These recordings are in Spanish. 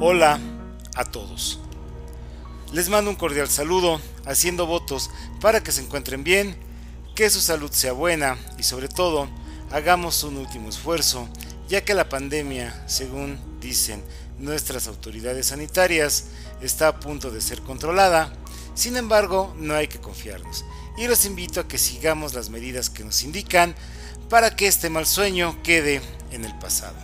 Hola a todos. Les mando un cordial saludo, haciendo votos para que se encuentren bien, que su salud sea buena y sobre todo hagamos un último esfuerzo, ya que la pandemia, según dicen nuestras autoridades sanitarias, está a punto de ser controlada. Sin embargo, no hay que confiarnos y los invito a que sigamos las medidas que nos indican para que este mal sueño quede en el pasado.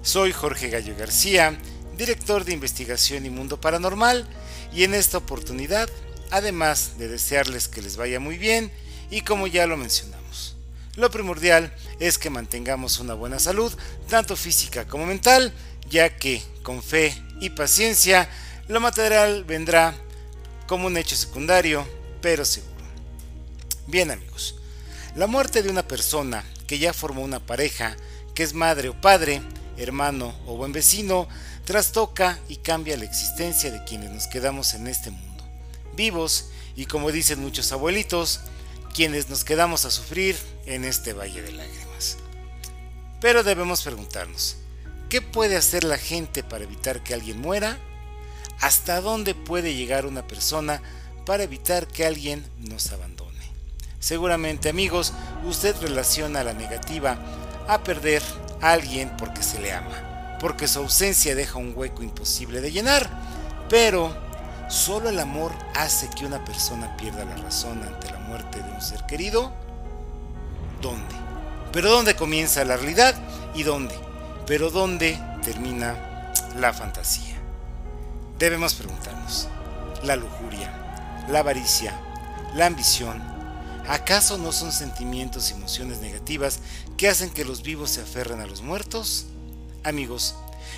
Soy Jorge Gallo García, director de investigación y mundo paranormal, y en esta oportunidad, además de desearles que les vaya muy bien, y como ya lo mencionamos, lo primordial es que mantengamos una buena salud, tanto física como mental, ya que con fe y paciencia, lo material vendrá como un hecho secundario, pero seguro. Bien amigos, la muerte de una persona que ya formó una pareja, que es madre o padre, hermano o buen vecino, trastoca y cambia la existencia de quienes nos quedamos en este mundo, vivos y como dicen muchos abuelitos, quienes nos quedamos a sufrir en este valle de lágrimas. Pero debemos preguntarnos, ¿qué puede hacer la gente para evitar que alguien muera? ¿Hasta dónde puede llegar una persona para evitar que alguien nos abandone? Seguramente amigos, usted relaciona la negativa a perder a alguien porque se le ama, porque su ausencia deja un hueco imposible de llenar, pero ¿solo el amor hace que una persona pierda la razón ante la muerte de un ser querido? ¿Dónde? ¿Pero dónde comienza la realidad y dónde? ¿Pero dónde termina la fantasía? Debemos preguntarnos, ¿la lujuria, la avaricia, la ambición, ¿Acaso no son sentimientos y emociones negativas que hacen que los vivos se aferren a los muertos? Amigos,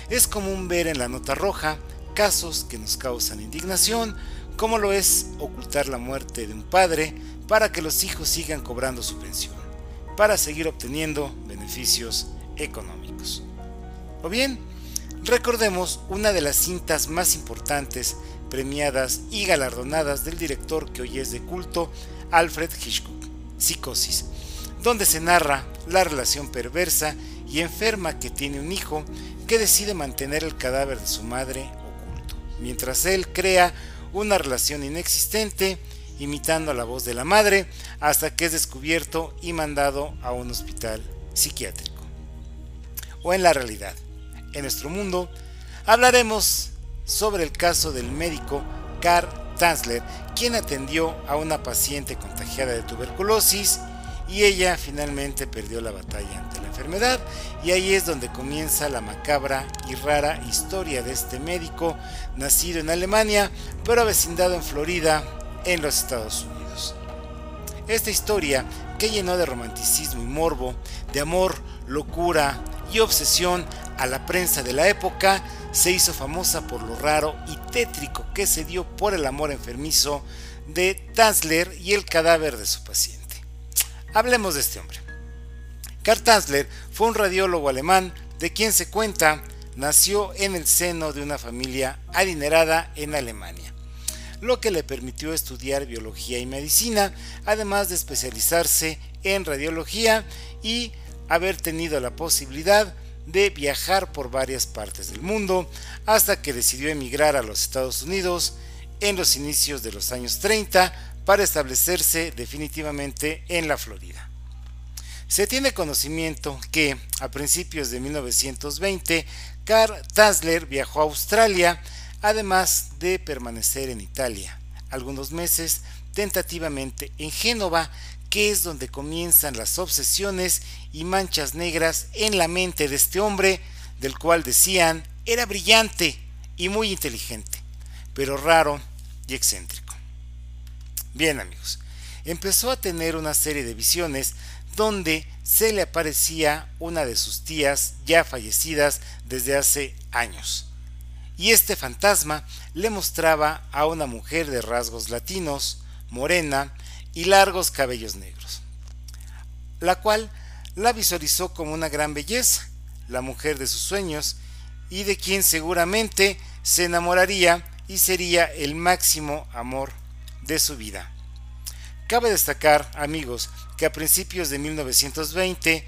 es común ver en la nota roja casos que nos causan indignación, como lo es ocultar la muerte de un padre para que los hijos sigan cobrando su pensión, para seguir obteniendo beneficios económicos. O bien, recordemos una de las cintas más importantes, premiadas y galardonadas del director que hoy es de culto, Alfred Hitchcock, Psicosis, donde se narra la relación perversa y enferma que tiene un hijo que decide mantener el cadáver de su madre oculto, mientras él crea una relación inexistente imitando la voz de la madre hasta que es descubierto y mandado a un hospital psiquiátrico. O en la realidad, en nuestro mundo, hablaremos sobre el caso del médico Carl Tanzler, quien atendió a una paciente contagiada de tuberculosis y ella finalmente perdió la batalla ante la enfermedad y ahí es donde comienza la macabra y rara historia de este médico nacido en Alemania pero avecindado en Florida en los Estados Unidos. Esta historia que llenó de romanticismo y morbo, de amor, locura y obsesión a la prensa de la época, se hizo famosa por lo raro y tétrico que se dio por el amor enfermizo de Tanzler y el cadáver de su paciente. Hablemos de este hombre. Karl Tanzler fue un radiólogo alemán de quien se cuenta nació en el seno de una familia adinerada en Alemania, lo que le permitió estudiar biología y medicina, además de especializarse en radiología y haber tenido la posibilidad de viajar por varias partes del mundo hasta que decidió emigrar a los Estados Unidos en los inicios de los años 30 para establecerse definitivamente en la Florida. Se tiene conocimiento que a principios de 1920 Carl Tasler viajó a Australia además de permanecer en Italia algunos meses tentativamente en Génova que es donde comienzan las obsesiones y manchas negras en la mente de este hombre, del cual decían era brillante y muy inteligente, pero raro y excéntrico. Bien amigos, empezó a tener una serie de visiones donde se le aparecía una de sus tías ya fallecidas desde hace años. Y este fantasma le mostraba a una mujer de rasgos latinos, morena, y largos cabellos negros, la cual la visualizó como una gran belleza, la mujer de sus sueños, y de quien seguramente se enamoraría y sería el máximo amor de su vida. Cabe destacar, amigos, que a principios de 1920,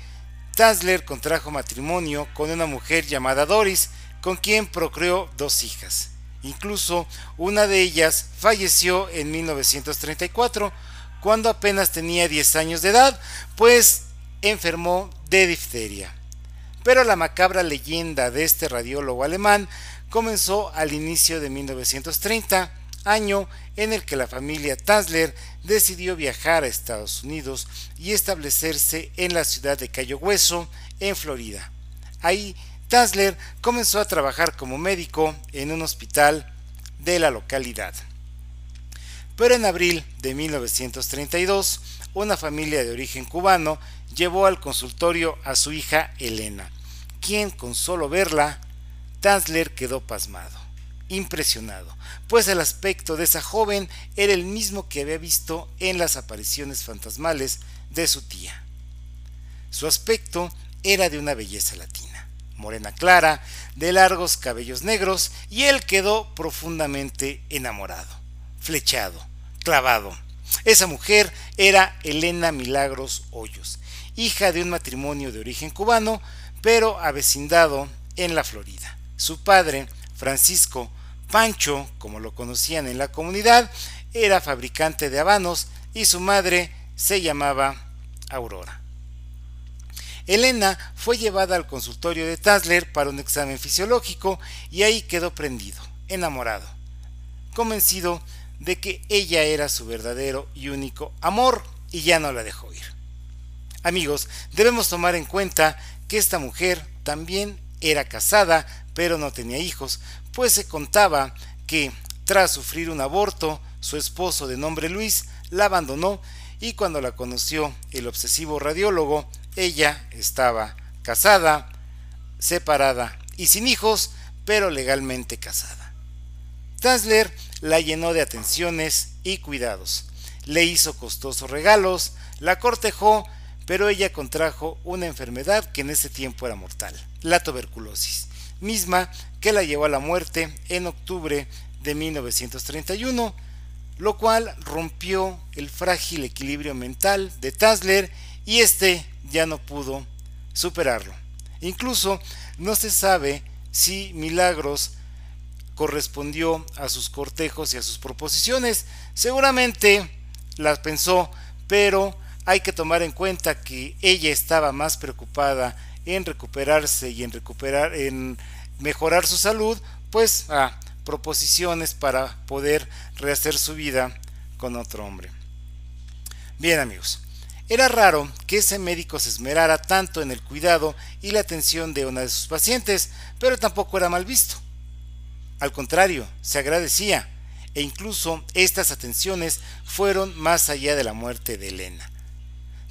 Tasler contrajo matrimonio con una mujer llamada Doris, con quien procreó dos hijas. Incluso una de ellas falleció en 1934, cuando apenas tenía 10 años de edad, pues enfermó de difteria. Pero la macabra leyenda de este radiólogo alemán comenzó al inicio de 1930, año en el que la familia Tansler decidió viajar a Estados Unidos y establecerse en la ciudad de Cayo Hueso, en Florida. Ahí Tansler comenzó a trabajar como médico en un hospital de la localidad. Pero en abril de 1932, una familia de origen cubano llevó al consultorio a su hija Elena, quien con solo verla, Tansler quedó pasmado, impresionado, pues el aspecto de esa joven era el mismo que había visto en las apariciones fantasmales de su tía. Su aspecto era de una belleza latina, morena clara, de largos cabellos negros, y él quedó profundamente enamorado, flechado, clavado. Esa mujer era Elena Milagros Hoyos, hija de un matrimonio de origen cubano, pero avecindado en la Florida. Su padre, Francisco Pancho, como lo conocían en la comunidad, era fabricante de habanos y su madre se llamaba Aurora. Elena fue llevada al consultorio de Tasler para un examen fisiológico y ahí quedó prendido, enamorado, convencido de que ella era su verdadero y único amor y ya no la dejó ir. Amigos, debemos tomar en cuenta que esta mujer también era casada, pero no tenía hijos, pues se contaba que tras sufrir un aborto, su esposo de nombre Luis la abandonó y cuando la conoció el obsesivo radiólogo, ella estaba casada, separada y sin hijos, pero legalmente casada. Tansler la llenó de atenciones y cuidados, le hizo costosos regalos, la cortejó, pero ella contrajo una enfermedad que en ese tiempo era mortal, la tuberculosis, misma que la llevó a la muerte en octubre de 1931, lo cual rompió el frágil equilibrio mental de Tansler y este ya no pudo superarlo. Incluso no se sabe si Milagros correspondió a sus cortejos y a sus proposiciones. Seguramente las pensó, pero hay que tomar en cuenta que ella estaba más preocupada en recuperarse y en recuperar en mejorar su salud, pues a proposiciones para poder rehacer su vida con otro hombre. Bien amigos, era raro que ese médico se esmerara tanto en el cuidado y la atención de una de sus pacientes, pero tampoco era mal visto. Al contrario, se agradecía, e incluso estas atenciones fueron más allá de la muerte de Elena.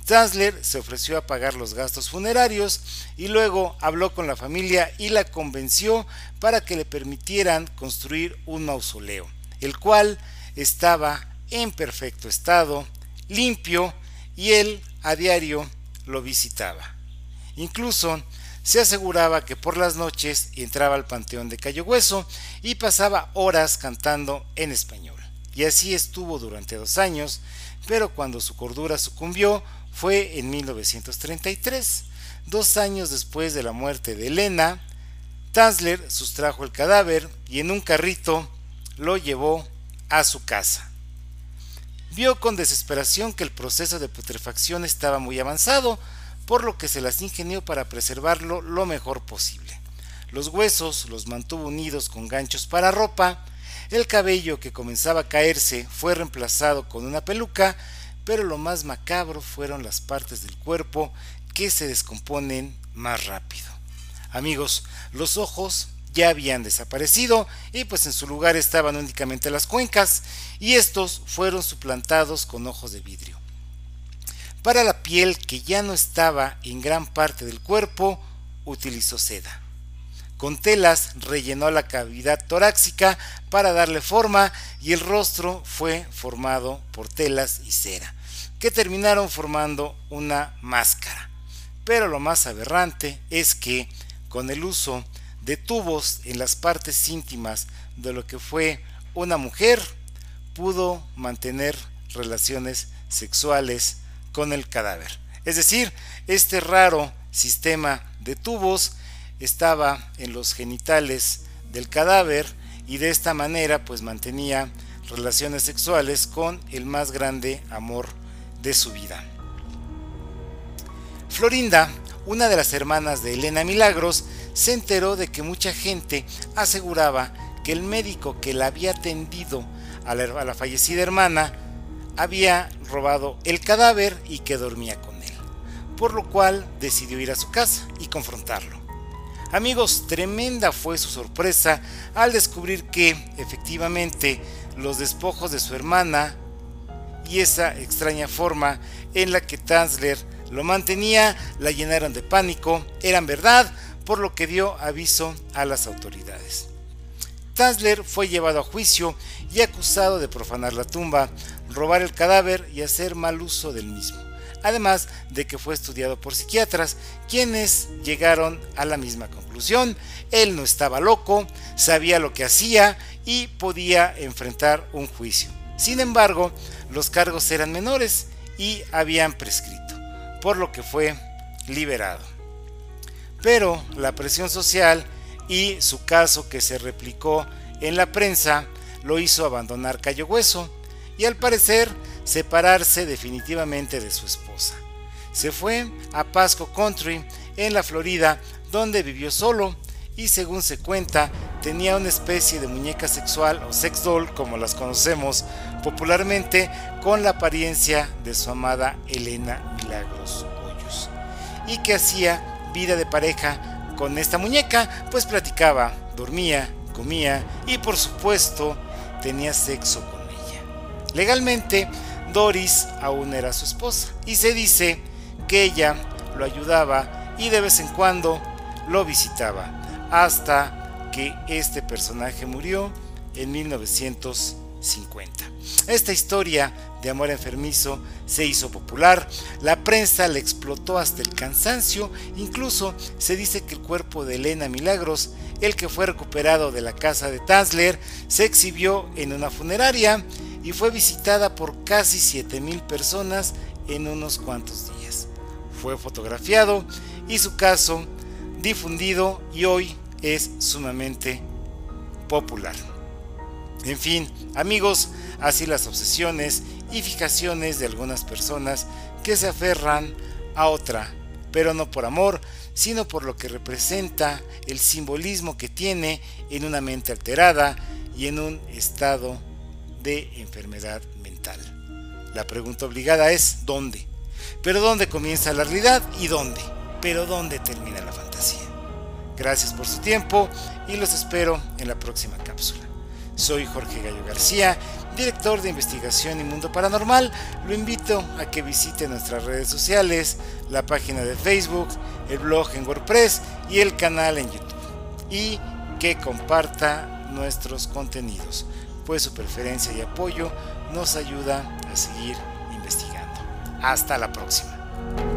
Tansler se ofreció a pagar los gastos funerarios y luego habló con la familia y la convenció para que le permitieran construir un mausoleo, el cual estaba en perfecto estado, limpio, y él a diario lo visitaba. Incluso se aseguraba que por las noches entraba al Panteón de Cayo Hueso y pasaba horas cantando en español. Y así estuvo durante dos años, pero cuando su cordura sucumbió fue en 1933, dos años después de la muerte de Elena. Tansler sustrajo el cadáver y en un carrito lo llevó a su casa. Vio con desesperación que el proceso de putrefacción estaba muy avanzado, por lo que se las ingenió para preservarlo lo mejor posible. Los huesos los mantuvo unidos con ganchos para ropa, el cabello que comenzaba a caerse fue reemplazado con una peluca, pero lo más macabro fueron las partes del cuerpo que se descomponen más rápido. Amigos, los ojos ya habían desaparecido y pues en su lugar estaban únicamente las cuencas y estos fueron suplantados con ojos de vidrio. Para la piel que ya no estaba en gran parte del cuerpo, utilizó seda. Con telas rellenó la cavidad torácica para darle forma y el rostro fue formado por telas y cera, que terminaron formando una máscara. Pero lo más aberrante es que, con el uso de tubos en las partes íntimas de lo que fue una mujer, pudo mantener relaciones sexuales con el cadáver. Es decir, este raro sistema de tubos estaba en los genitales del cadáver y de esta manera pues mantenía relaciones sexuales con el más grande amor de su vida. Florinda, una de las hermanas de Elena Milagros, se enteró de que mucha gente aseguraba que el médico que la había atendido a la, fallecida hermana había robado el cadáver y que dormía con él, por lo cual decidió ir a su casa y confrontarlo. Amigos, tremenda fue su sorpresa al descubrir que efectivamente los despojos de su hermana y esa extraña forma en la que Tanzler lo mantenía la llenaron de pánico, eran verdad, por lo que dio aviso a las autoridades. Tanzler fue llevado a juicio y acusado de profanar la tumba, robar el cadáver y hacer mal uso del mismo, además de que fue estudiado por psiquiatras, quienes llegaron a la misma conclusión. Él no estaba loco, sabía lo que hacía y podía enfrentar un juicio. Sin embargo, los cargos eran menores y habían prescrito, por lo que fue liberado. Pero la presión social y su caso que se replicó en la prensa lo hizo abandonar Cayo Hueso y al parecer separarse definitivamente de su esposa. Se fue a Pasco Country en la Florida donde vivió solo y según se cuenta tenía una especie de muñeca sexual o sex doll como las conocemos popularmente con la apariencia de su amada Elena Milagros Hoyos y que hacía vida de pareja con esta muñeca pues platicaba, dormía, comía y por supuesto tenía sexo con ella. Legalmente, Doris aún era su esposa y se dice que ella lo ayudaba y de vez en cuando lo visitaba hasta que este personaje murió en 1950. Esta historia de amor enfermizo se hizo popular, la prensa le explotó hasta el cansancio, incluso se dice que el cuerpo de Elena Milagros el que fue recuperado de la casa de Tanzler, se exhibió en una funeraria y fue visitada por casi 7.000 personas en unos cuantos días. Fue fotografiado y su caso difundido y hoy es sumamente popular. En fin, amigos, así las obsesiones y fijaciones de algunas personas que se aferran a otra, pero no por amor, sino por lo que representa el simbolismo que tiene en una mente alterada y en un estado de enfermedad mental. La pregunta obligada es ¿dónde? Pero ¿dónde comienza la realidad y dónde? Pero ¿dónde termina la fantasía? Gracias por su tiempo y los espero en la próxima cápsula. Soy Jorge Gallo García, director de investigación y mundo paranormal. Lo invito a que visite nuestras redes sociales, la página de Facebook, el blog en WordPress y el canal en YouTube. Y que comparta nuestros contenidos, pues su preferencia y apoyo nos ayuda a seguir investigando. Hasta la próxima.